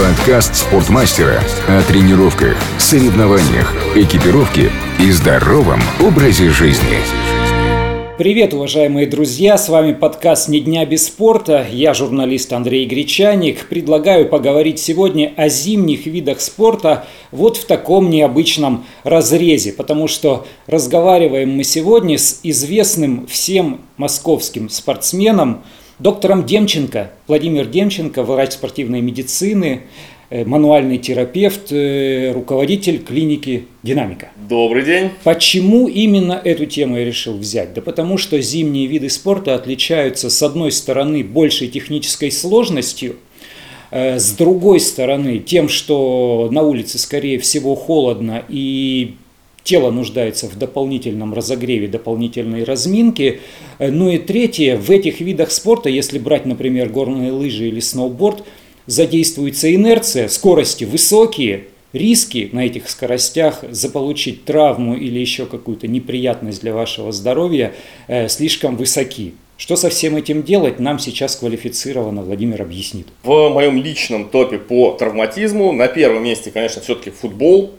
Подкаст спортмастера о тренировках, соревнованиях, экипировке и здоровом образе жизни. Привет, уважаемые друзья! С вами подкаст «Ни дня без спорта». Я журналист Андрей Гречаник. Предлагаю поговорить сегодня о зимних видах спорта вот в таком необычном разрезе, потому что разговариваем мы сегодня с известным всем московским спортсменом, доктором Демченко, Владимир Демченко, врач спортивной медицины, э, мануальный терапевт, э, руководитель клиники «Динамика». Добрый день. Почему именно эту тему я решил взять? Да потому что зимние виды спорта отличаются, с одной стороны, большей технической сложностью, э, с другой стороны, тем, что на улице, скорее всего, холодно и тело нуждается в дополнительном разогреве, дополнительной разминке. Ну и третье, в этих видах спорта, если брать, например, горные лыжи или сноуборд, задействуется инерция, скорости высокие, риски на этих скоростях заполучить травму или еще какую-то неприятность для вашего здоровья э, слишком высоки. Что со всем этим делать, нам сейчас квалифицированно Владимир объяснит. В моем личном топе по травматизму на первом месте, конечно, все-таки футбол,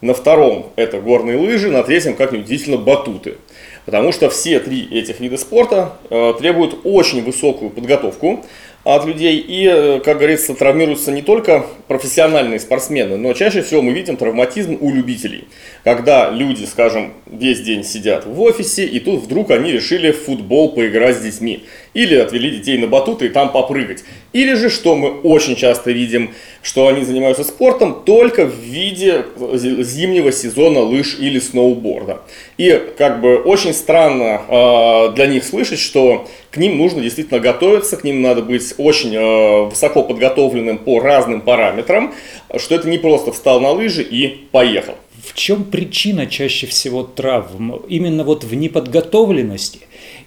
на втором это горные лыжи, на третьем, как ни удивительно, батуты. Потому что все три этих вида спорта э, требуют очень высокую подготовку от людей. И, э, как говорится, травмируются не только профессиональные спортсмены, но чаще всего мы видим травматизм у любителей. Когда люди, скажем, весь день сидят в офисе, и тут вдруг они решили в футбол поиграть с детьми. Или отвели детей на батуты и там попрыгать. Или же, что мы очень часто видим, что они занимаются спортом только в виде зимнего сезона лыж или сноуборда. И как бы очень странно э, для них слышать, что к ним нужно действительно готовиться, к ним надо быть очень э, высоко подготовленным по разным параметрам, что это не просто встал на лыжи и поехал. В чем причина чаще всего травм? Именно вот в неподготовленности?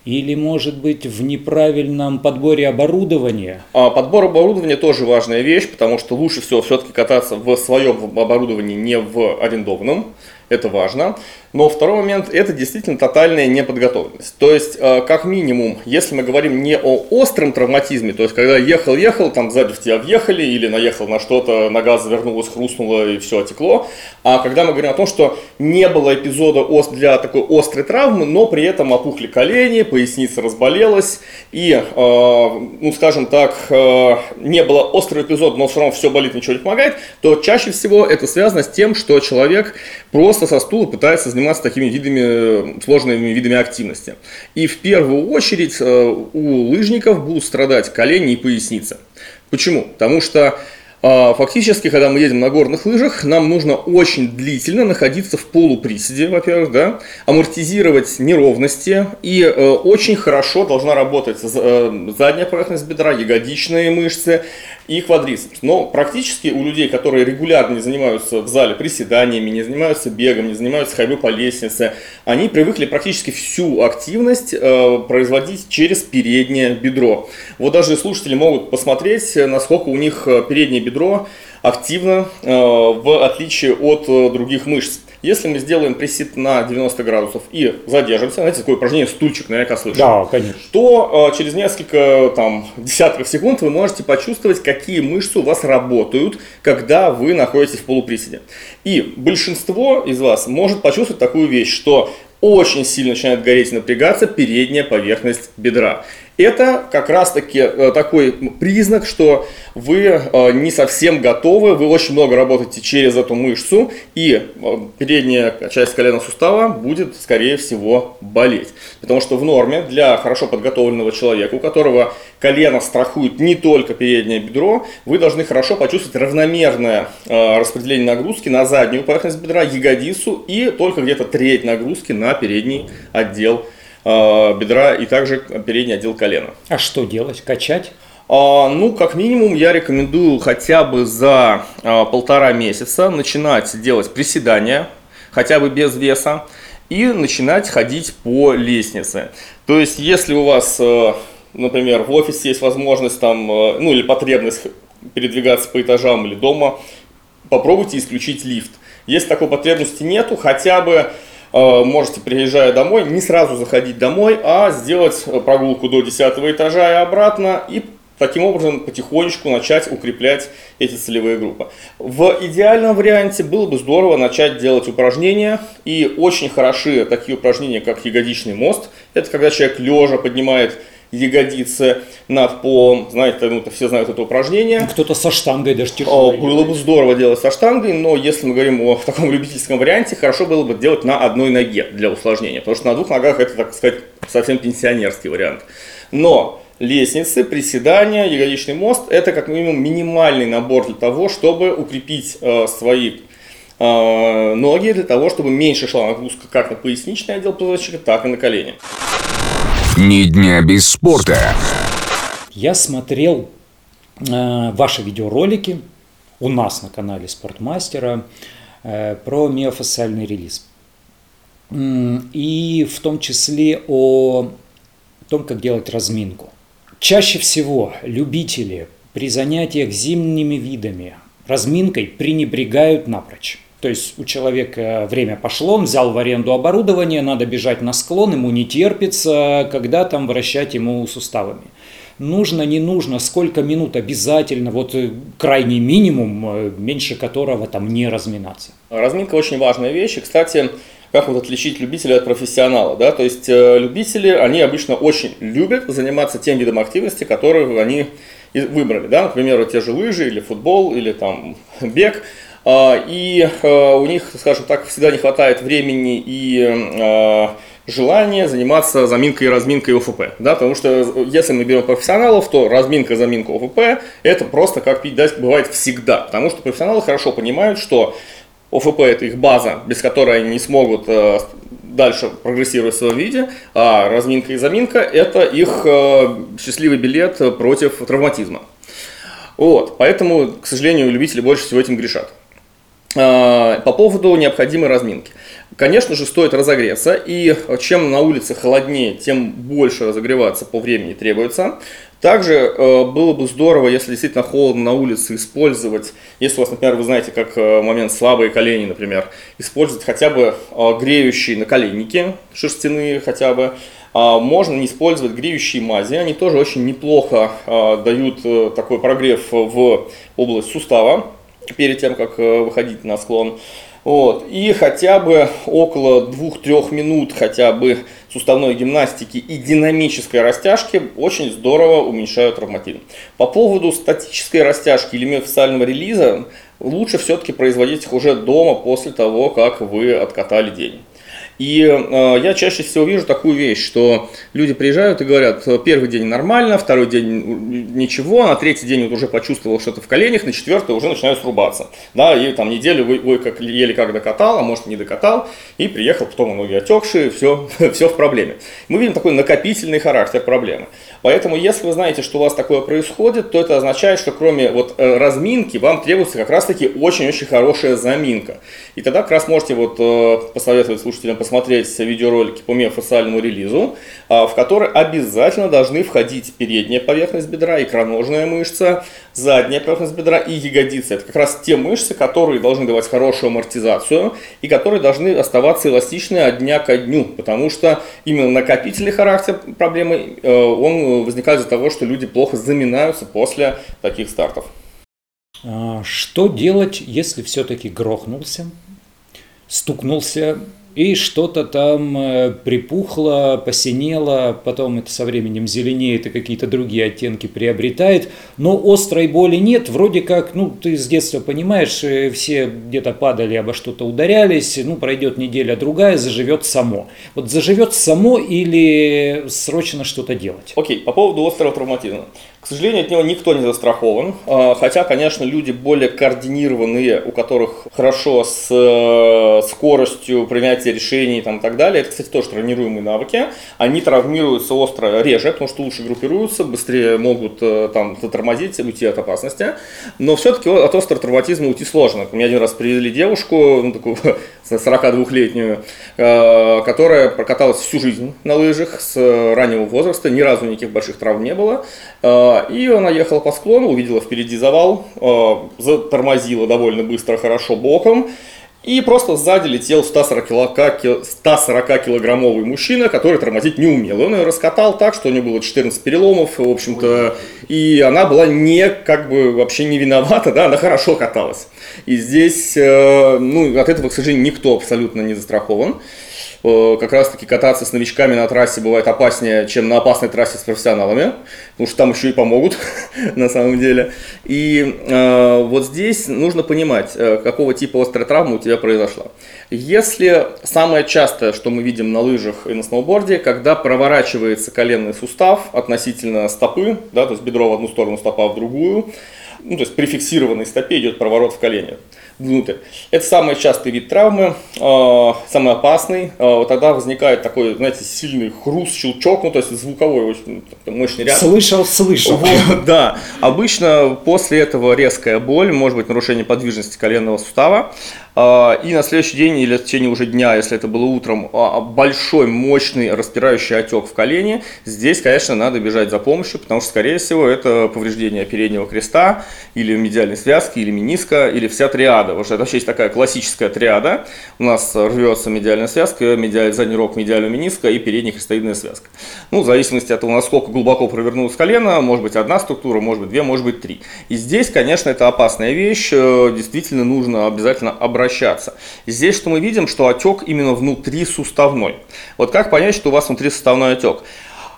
Или, может быть, в неправильном подборе оборудования? А подбор оборудования тоже важная вещь, потому что лучше всего все-таки кататься в своем оборудовании, не в арендованном. Это важно. Но второй момент – это действительно тотальная неподготовленность. То есть, э, как минимум, если мы говорим не о остром травматизме, то есть, когда ехал-ехал, там сзади в тебя въехали, или наехал на что-то, нога завернулась, хрустнула и все отекло, а когда мы говорим о том, что не было эпизода для такой острой травмы, но при этом опухли колени, поясница разболелась, и, э, ну, скажем так, э, не было острого эпизода, но все равно все болит, ничего не помогает, то чаще всего это связано с тем, что человек просто со стула пытается заниматься заниматься такими видами, сложными видами активности. И в первую очередь э, у лыжников будут страдать колени и поясница. Почему? Потому что Фактически, когда мы едем на горных лыжах, нам нужно очень длительно находиться в полуприседе, во-первых, да, амортизировать неровности, и э, очень хорошо должна работать э, задняя поверхность бедра, ягодичные мышцы и квадрицепс. Но практически у людей, которые регулярно не занимаются в зале приседаниями, не занимаются бегом, не занимаются ходьбой по лестнице, они привыкли практически всю активность э, производить через переднее бедро. Вот даже слушатели могут посмотреть, насколько у них переднее бедро бедро активно, э, в отличие от э, других мышц. Если мы сделаем присед на 90 градусов и задержимся, знаете, такое упражнение стульчик, наверняка слышали. Да, конечно. То э, через несколько там, десятков секунд вы можете почувствовать, какие мышцы у вас работают, когда вы находитесь в полуприседе. И большинство из вас может почувствовать такую вещь, что очень сильно начинает гореть и напрягаться передняя поверхность бедра. Это как раз таки э, такой признак, что вы э, не совсем готовы, вы очень много работаете через эту мышцу, и э, передняя часть коленного сустава будет, скорее всего, болеть. Потому что в норме для хорошо подготовленного человека, у которого колено страхует не только переднее бедро, вы должны хорошо почувствовать равномерное распределение нагрузки на заднюю поверхность бедра, ягодицу и только где-то треть нагрузки на передний отдел бедра бедра и также передний отдел колена. А что делать? Качать? А, ну, как минимум, я рекомендую хотя бы за а, полтора месяца начинать делать приседания, хотя бы без веса, и начинать ходить по лестнице. То есть, если у вас, э, например, в офисе есть возможность там, э, ну или потребность передвигаться по этажам или дома, попробуйте исключить лифт. Если такой потребности нету, хотя бы Э, можете, приезжая домой, не сразу заходить домой, а сделать прогулку до 10 этажа и обратно, и таким образом потихонечку начать укреплять эти целевые группы. В идеальном варианте было бы здорово начать делать упражнения, и очень хороши такие упражнения, как ягодичный мост. Это когда человек лежа поднимает ягодицы над полом. Знаете, ну, все знают это упражнение. Кто-то со штангой даже тяжело. Было бы здорово делать со штангой, но если мы говорим о таком любительском варианте, хорошо было бы делать на одной ноге для усложнения, потому что на двух ногах это, так сказать, совсем пенсионерский вариант. Но лестницы, приседания, ягодичный мост – это как минимум минимальный набор для того, чтобы укрепить э, свои э, ноги, для того, чтобы меньше шла нагрузка как на поясничный отдел позвоночника, так и на колени. Ни дня без спорта. Я смотрел э, ваши видеоролики у нас на канале Спортмастера э, про миофасциальный релиз. И в том числе о том, как делать разминку. Чаще всего любители при занятиях зимними видами разминкой пренебрегают напрочь. То есть у человека время пошло, он взял в аренду оборудование, надо бежать на склон, ему не терпится, когда там вращать ему суставами. Нужно, не нужно, сколько минут обязательно, вот э, крайний минимум, э, меньше которого там не разминаться. Разминка очень важная вещь. И, кстати, как вот отличить любителя от профессионала, да, то есть э, любители, они обычно очень любят заниматься тем видом активности, который они выбрали, да, например, вот те же лыжи или футбол или там бег, и э, у них, скажем так, всегда не хватает времени и э, желания заниматься заминкой и разминкой ОФП. Да, потому что если мы берем профессионалов, то разминка, заминка ОФП – это просто как пить дать бывает всегда. Потому что профессионалы хорошо понимают, что ОФП – это их база, без которой они не смогут э, дальше прогрессировать в своем виде, а разминка и заминка – это их счастливый билет против травматизма. Вот, поэтому, к сожалению, любители больше всего этим грешат. А, по поводу необходимой разминки. Конечно же, стоит разогреться, и чем на улице холоднее, тем больше разогреваться по времени требуется. Также э, было бы здорово, если действительно холодно на улице, использовать, если у вас, например, вы знаете, как э, момент слабые колени, например, использовать хотя бы э, греющие наколенники, шерстяные хотя бы. А, можно не использовать греющие мази, они тоже очень неплохо дают такой прогрев в область сустава перед тем, как э, выходить на склон. Вот. И хотя бы около 2-3 минут хотя бы суставной гимнастики и динамической растяжки очень здорово уменьшают травматизм. По поводу статической растяжки или миофасциального релиза лучше все-таки производить их уже дома после того, как вы откатали день. И э, я чаще всего вижу такую вещь, что люди приезжают и говорят, первый день нормально, второй день ничего, на третий день вот уже почувствовал что-то в коленях, на четвертый уже начинаю срубаться. Да, и там неделю вы, вы как, еле как докатал, а может не докатал, и приехал, потом ноги отекшие, все, все в проблеме. Мы видим такой накопительный характер проблемы. Поэтому, если вы знаете, что у вас такое происходит, то это означает, что кроме вот э, разминки, вам требуется как раз-таки очень-очень хорошая заминка. И тогда как раз можете вот э, посоветовать слушателям посмотреть видеоролики по миофасциальному релизу, а, в который обязательно должны входить передняя поверхность бедра, икроножная мышца, задняя поверхность бедра и ягодицы. Это как раз те мышцы, которые должны давать хорошую амортизацию и которые должны оставаться эластичны от дня ко дню, потому что именно накопительный характер проблемы, э, он возникает из-за того, что люди плохо заминаются после таких стартов. А, что делать, если все-таки грохнулся, стукнулся и что-то там э, припухло, посинело, потом это со временем зеленеет и какие-то другие оттенки приобретает, но острой боли нет, вроде как, ну, ты с детства понимаешь, э, все где-то падали, обо что-то ударялись, ну, пройдет неделя-другая, заживет само. Вот заживет само или срочно что-то делать? Окей, okay, по поводу острого травматизма. К сожалению, от него никто не застрахован, а, хотя, конечно, люди более координированные, у которых хорошо с э, скоростью принятия решений и, там, и так далее, это, кстати, тоже тренируемые навыки, они травмируются остро реже, потому что лучше группируются, быстрее могут э, там затормозить, уйти от опасности, но все-таки от острого травматизма уйти сложно. Мне один раз привезли девушку, ну, такую 42-летнюю, э, которая прокаталась всю жизнь на лыжах с раннего возраста, ни разу никаких больших травм не было, а, и она ехала по склону, увидела впереди завал, затормозила довольно быстро, хорошо боком. И просто сзади летел 140, кило, 140 килограммовый мужчина, который тормозить не умел. Он ее раскатал так, что у него было 14 переломов, в общем-то, и она была не, как бы, вообще не виновата, да, она хорошо каталась. И здесь, э, ну, от этого, к сожалению, никто абсолютно не застрахован. Э, как раз таки кататься с новичками на трассе бывает опаснее, чем на опасной трассе с профессионалами, потому что там еще и помогут на самом деле. И э, вот здесь нужно понимать, э, какого типа острая травма у тебя произошла. Если самое частое, что мы видим на лыжах и на сноуборде, когда проворачивается коленный сустав относительно стопы, да, то есть бедро в одну сторону, стопа в другую, ну, то есть при фиксированной стопе идет проворот в колене внутрь. Это самый частый вид травмы, э, самый опасный. Э, вот тогда возникает такой, знаете, сильный хруст, щелчок, ну то есть звуковой очень мощный ряд. Слышал, слышал. Вот, да. Обычно после этого резкая боль, может быть нарушение подвижности коленного сустава. А, и на следующий день или в течение уже дня, если это было утром, а, большой, мощный распирающий отек в колене, здесь, конечно, надо бежать за помощью, потому что, скорее всего, это повреждение переднего креста или медиальной связки, или мениска, или вся триада. Что это вообще есть такая классическая триада. У нас рвется медиальная связка, медиаль, задний рог медиального мениска и передняя крестоидная связка. Ну, в зависимости от того, насколько глубоко провернулось колено, может быть одна структура, может быть две, может быть три. И здесь, конечно, это опасная вещь. Э, действительно нужно обязательно обращаться. Здесь что мы видим, что отек именно внутри суставной. Вот как понять, что у вас внутри суставной отек?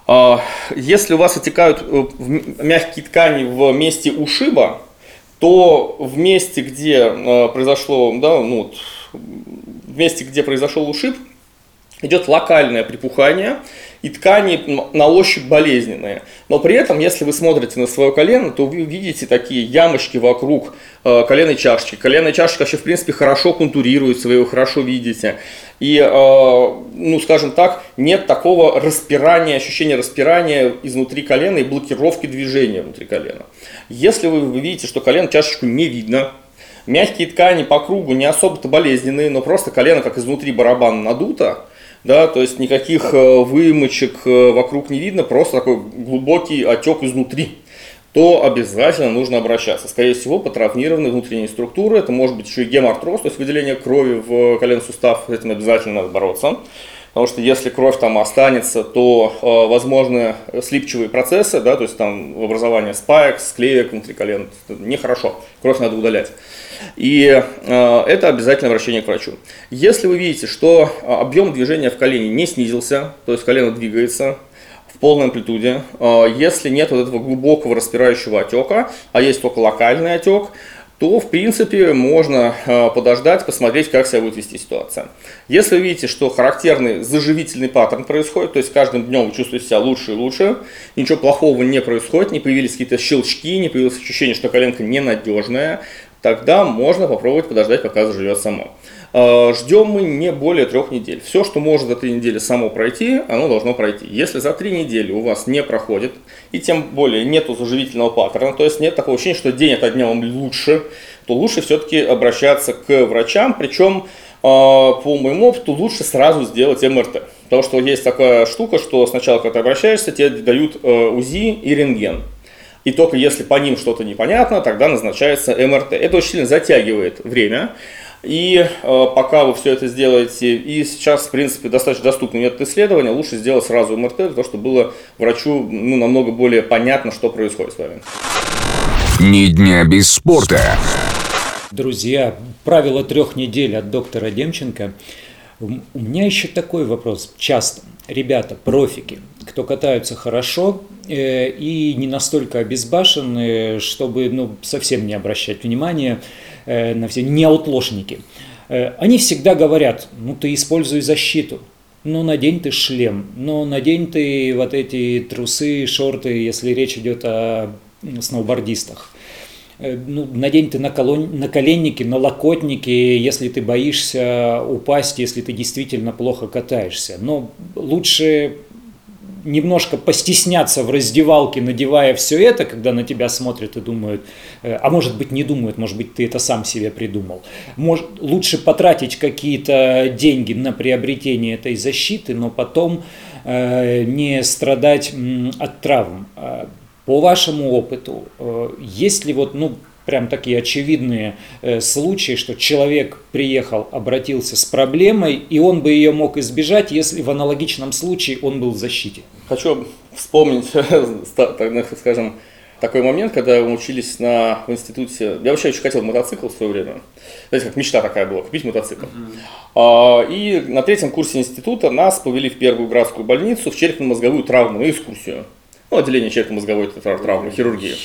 А, если у вас отекают э, мягкие ткани в месте ушиба, то в месте, где э, произошло, да, ну, в месте, где произошел ушиб, идет локальное припухание, и ткани на ощупь болезненные. Но при этом, если вы смотрите на свое колено, то вы видите такие ямочки вокруг э, коленной чашечки. Коленная чашечка вообще, в принципе, хорошо контурируется, вы ее хорошо видите. И, э, ну, скажем так, нет такого распирания, ощущения распирания изнутри колена и блокировки движения внутри колена. Если вы, видите, что колено чашечку не видно, мягкие ткани по кругу не особо-то болезненные, но просто колено как изнутри барабана надуто, да, то есть никаких э, вымочек э, вокруг не видно, просто такой глубокий отек изнутри, то обязательно нужно обращаться. Скорее всего, по травмированной внутренней структуре, это может быть еще и гемартроз, то есть выделение крови в коленный сустав, с этим обязательно надо бороться. Потому что если кровь там останется, то э, возможны слипчивые процессы, да, то есть там образование спаек, склеек внутри колен. Нехорошо, кровь надо удалять. И э, это обязательно обращение к врачу. Если вы видите, что э, объем движения в колене не снизился, то есть колено двигается, в полной амплитуде. Э, если нет вот этого глубокого распирающего отека, а есть только локальный отек, то, в принципе, можно э, подождать, посмотреть, как себя будет вести ситуация. Если видите, что характерный заживительный паттерн происходит, то есть каждым днем вы чувствуете себя лучше и лучше, ничего плохого не происходит, не появились какие-то щелчки, не появилось ощущение, что коленка ненадежная, тогда можно попробовать подождать, пока заживет само. Э, Ждем мы не более трех недель. Все, что может за три недели само пройти, оно должно пройти. Если за три недели у вас не проходит, и тем более нету заживительного паттерна, то есть нет такого ощущения, что день ото дня вам лучше, то лучше все-таки обращаться к врачам, причем э, по моему опыту лучше сразу сделать МРТ. Потому что есть такая штука, что сначала, когда ты обращаешься, тебе дают э, УЗИ и рентген. И только если по ним что-то непонятно, тогда назначается МРТ. Это очень сильно затягивает время. И э, пока вы все это сделаете, и сейчас, в принципе, достаточно доступный метод исследования, лучше сделать сразу МРТ, для того, чтобы было врачу ну, намного более понятно, что происходит с вами. Ни дня без спорта. Друзья, правило трех недель от доктора Демченко. У меня еще такой вопрос. Часто ребята, профики, кто катаются хорошо э, и не настолько обезбашены, чтобы ну, совсем не обращать внимания э, на все неутложники. Э, они всегда говорят, ну ты используй защиту, ну надень ты шлем, ну надень ты вот эти трусы, шорты, если речь идет о сноубордистах. Ну, надень ты наколенники, налокотники, если ты боишься упасть, если ты действительно плохо катаешься. Но лучше немножко постесняться в раздевалке, надевая все это, когда на тебя смотрят и думают, э, а может быть не думают, может быть ты это сам себе придумал. Может, лучше потратить какие-то деньги на приобретение этой защиты, но потом э, не страдать от травм. А по вашему опыту, э, есть ли вот, ну, прям такие очевидные э, случаи, что человек приехал, обратился с проблемой, и он бы ее мог избежать, если в аналогичном случае он был в защите. Хочу вспомнить, так скажем, такой момент, когда мы учились на, в институте. Я вообще очень хотел мотоцикл в свое время. Знаете, как мечта такая была, купить мотоцикл. Mm-hmm. И на третьем курсе института нас повели в первую градскую больницу в черепно-мозговую травму на экскурсию. Ну, отделение черепно-мозговой травмы, хирургии.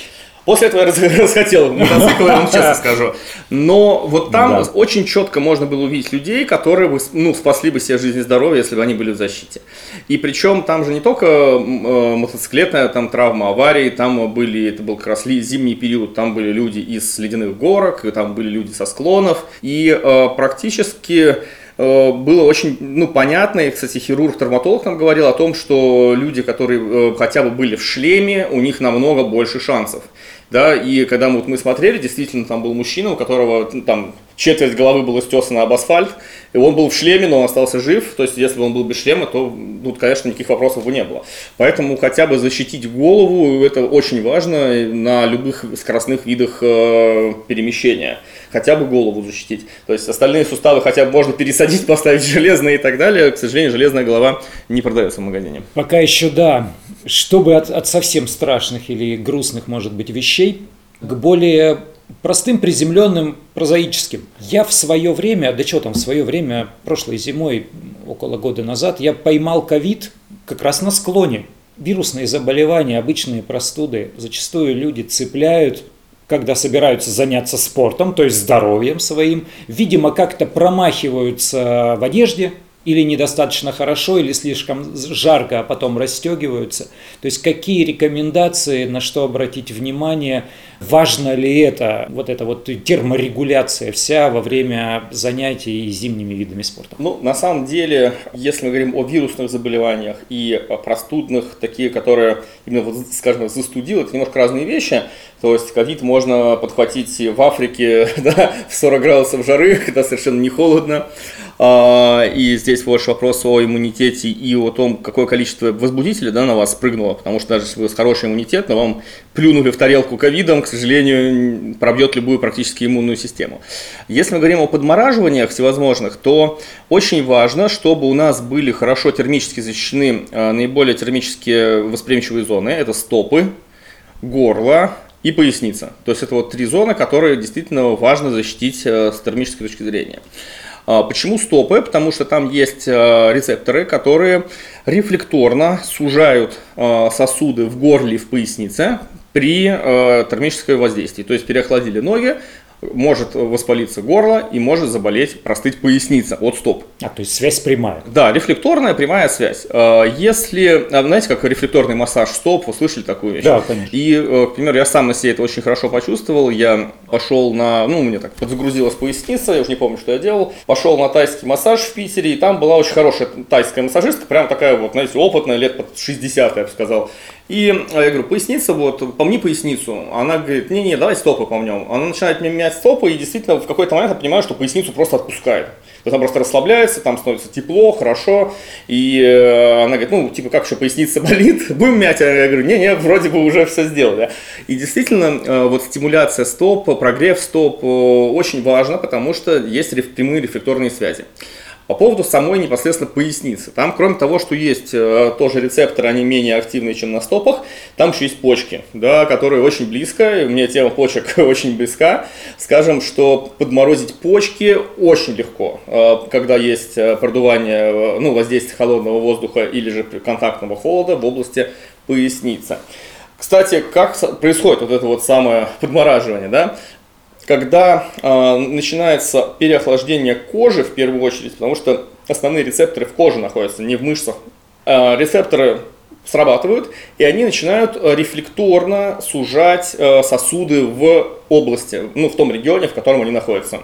После этого я расхотел мотоцикл, я вам честно скажу. Но вот там очень четко можно было увидеть людей, которые бы, ну, спасли бы себе жизнь и здоровье, если бы они были в защите. И причем там же не только э, мотоциклетная там травма, аварии, там были, это был как раз зимний период, там были люди из ледяных горок, там были люди со склонов. И э, практически э, было очень ну, понятно, и, кстати, хирург-травматолог нам говорил о том, что люди, которые хотя бы были в шлеме, у них намного больше шансов да, и когда мы, вот мы смотрели, действительно, там был мужчина, у которого ну, там четверть головы была стесана об асфальт, и он был в шлеме, но он остался жив, то есть если бы он был без шлема, то, ну, конечно, никаких вопросов бы не было. Поэтому хотя бы защитить голову, это очень важно на любых скоростных видах э, перемещения, хотя бы голову защитить. То есть остальные суставы хотя бы можно пересадить, поставить железные и так далее, к сожалению, железная голова не продается в магазине. Пока еще да, чтобы от, от совсем страшных или грустных, может быть, вещей, к более простым, приземленным, прозаическим. Я в свое время, да что там, в свое время, прошлой зимой, около года назад, я поймал ковид как раз на склоне. Вирусные заболевания, обычные простуды, зачастую люди цепляют когда собираются заняться спортом, то есть здоровьем своим, видимо, как-то промахиваются в одежде, или недостаточно хорошо, или слишком жарко, а потом расстегиваются. То есть какие рекомендации, на что обратить внимание, важно ли это, вот эта вот терморегуляция вся во время занятий зимними видами спорта? Ну, на самом деле, если мы говорим о вирусных заболеваниях и простудных, такие, которые именно, вот, скажем, застудил, это немножко разные вещи. То есть ковид можно подхватить в Африке да, в 40 градусов жары, когда совершенно не холодно. А, и здесь ваш вопрос о иммунитете и о том, какое количество возбудителей да, на вас спрыгнуло, потому что даже если вы с хороший иммунитет, но вам плюнули в тарелку ковидом, к сожалению, пробьет любую практически иммунную систему. Если мы говорим о подмораживаниях всевозможных, то очень важно, чтобы у нас были хорошо термически защищены а, наиболее термически восприимчивые зоны. Это стопы, горло, и поясница. То есть это вот три зоны, которые действительно важно защитить э, с термической точки зрения. А, почему стопы? Потому что там есть а, рецепторы, которые рефлекторно сужают а, сосуды в горле и в пояснице при термическом воздействии. То есть переохладили ноги, может воспалиться горло и может заболеть, простыть поясница от стоп. А, то есть связь прямая. Да, рефлекторная прямая связь. А, если, а, знаете, как рефлекторный массаж стоп, вы слышали такую вещь? Да, конечно. И, э, к примеру, я сам на себе это очень хорошо почувствовал. Я пошел на, ну, меня так подзагрузилась поясница, я уже не помню, что я делал. Пошел на тайский массаж в Питере, и там была очень хорошая тайская массажистка, прям такая вот, знаете, опытная, лет под 60, я бы сказал. И а, я говорю, поясница, вот, помни поясницу. Она говорит, не-не, давай стопы помнем. Она начинает мне менять стопы, и действительно в какой-то момент я понимаю, что поясницу просто отпускает. Она просто расслабляется, там становится тепло, хорошо. И э, она говорит, ну, типа, как еще поясница болит? Будем мять? Я говорю, не-не, вроде бы уже все сделали. И действительно, э, вот стимуляция стоп, прогрев стоп э, очень важно, потому что есть прямые рефлекторные связи. По поводу самой непосредственно поясницы. Там, кроме того, что есть э, тоже рецепторы, они менее активные, чем на стопах, там еще есть почки, да, которые очень близко, мне тема почек очень близка. Скажем, что подморозить почки очень легко, э, когда есть э, продувание, ну, воздействие холодного воздуха или же контактного холода в области поясницы. Кстати, как происходит вот это вот самое подмораживание, да? Когда э, начинается переохлаждение кожи в первую очередь, потому что основные рецепторы в коже находятся, не в мышцах. Э, рецепторы срабатывают, и они начинают рефлекторно сужать э, сосуды в области, ну, в том регионе, в котором они находятся.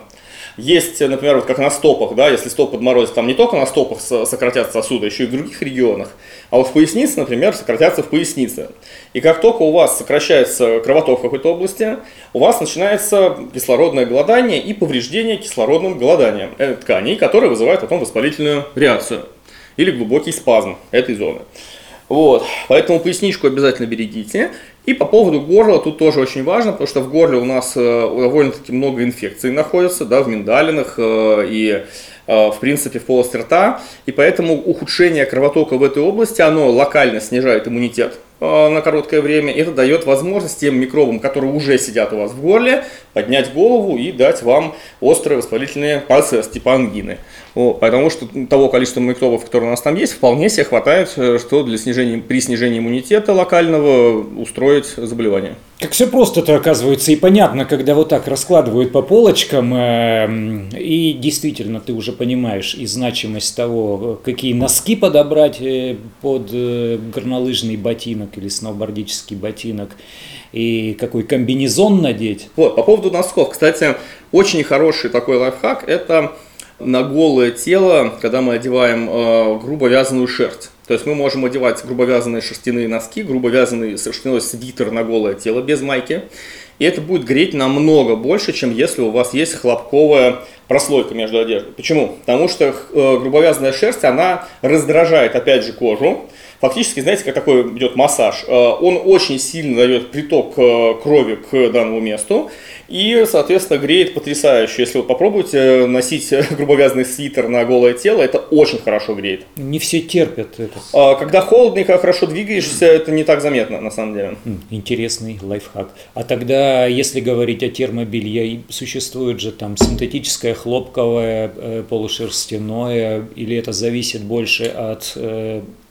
Есть, например, вот как на стопах, да, если стоп подморозит, там не только на стопах сократятся сосуды, еще и в других регионах. А вот в пояснице, например, сократятся в пояснице. И как только у вас сокращается кровоток в какой-то области, у вас начинается кислородное голодание и повреждение кислородным голоданием тканей, которые вызывают потом воспалительную реакцию или глубокий спазм этой зоны. Вот, поэтому поясничку обязательно берегите. И по поводу горла тут тоже очень важно, потому что в горле у нас э, довольно-таки много инфекций находится, да, в миндалинах э, и э, в принципе в полости рта, и поэтому ухудшение кровотока в этой области, оно локально снижает иммунитет на короткое время. Это дает возможность тем микробам, которые уже сидят у вас в горле, поднять голову и дать вам острый воспалительный процесс типа ангины. Вот, потому что того количества микробов, которые у нас там есть, вполне себе хватает, что для снижения, при снижении иммунитета локального устроить заболевание. Как все просто-то оказывается и понятно, когда вот так раскладывают по полочкам, э, и действительно ты уже понимаешь и значимость того, какие носки подобрать э, под э, горнолыжный ботинок или сноубордический ботинок, и какой комбинезон надеть. Вот, по поводу носков, кстати, очень хороший такой лайфхак, это на голое тело, когда мы одеваем э, грубо вязаную шерсть. То есть мы можем одевать грубо вязаные шерстяные носки, грубо вязаный шерстяной свитер на голое тело без майки. И это будет греть намного больше, чем если у вас есть хлопковая прослойка между одеждой. Почему? Потому что э, грубовязанная шерсть, она раздражает опять же кожу, фактически, знаете, как такой идет массаж. Э, он очень сильно дает приток э, крови к данному месту и, соответственно, греет потрясающе. Если вы попробуете носить грубовязанный свитер на голое тело, это очень хорошо греет. Не все терпят это. А, когда холодно и хорошо двигаешься, это не так заметно, на самом деле. Интересный лайфхак. А тогда, если говорить о термобелье, существует же там синтетическое, хлопковое, э, полушерстяное, или это зависит больше от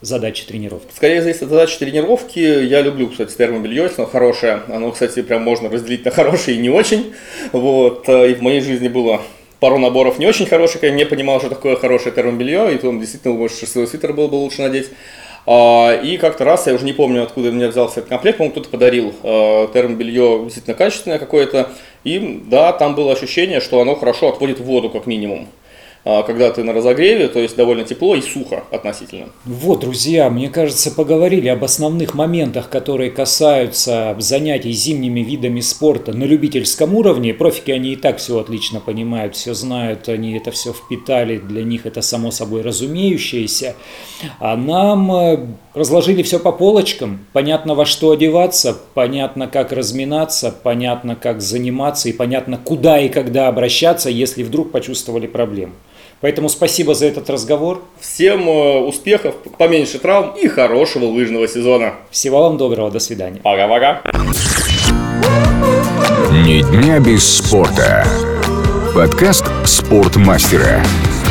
задачи тренировки? Скорее зависит от задачи тренировки. Я люблю, кстати, термобелье, оно хорошее. Оно, кстати, прям можно разделить на хорошее и не очень. Вот. Э, и в моей жизни было пару наборов не очень хороших, я не понимал, что такое хорошее термобелье, и он действительно, может, шерстяной свитер было бы лучше надеть. А, и как-то раз, я уже не помню, откуда меня взялся этот комплект, по-моему, кто-то подарил э, термобелье действительно качественное какое-то. И да, там было ощущение, что оно хорошо отводит воду, как минимум. А, когда ты на разогреве, то есть довольно тепло и сухо относительно. Вот, друзья, мне кажется, поговорили об основных моментах, которые касаются занятий зимними видами спорта на любительском уровне. Профики, они и так все отлично понимают, все знают, они это все впитали, для них это само собой разумеющееся. А нам э, разложили все по полочкам, понятно во что одеваться, понятно как разминаться, понятно как заниматься и понятно куда и когда обращаться, если вдруг почувствовали проблему. Поэтому спасибо за этот разговор. Всем э, успехов, поменьше травм и хорошего лыжного сезона. Всего вам доброго, до свидания. Пока-пока. Ни дня без спорта. Подкаст спортмастера.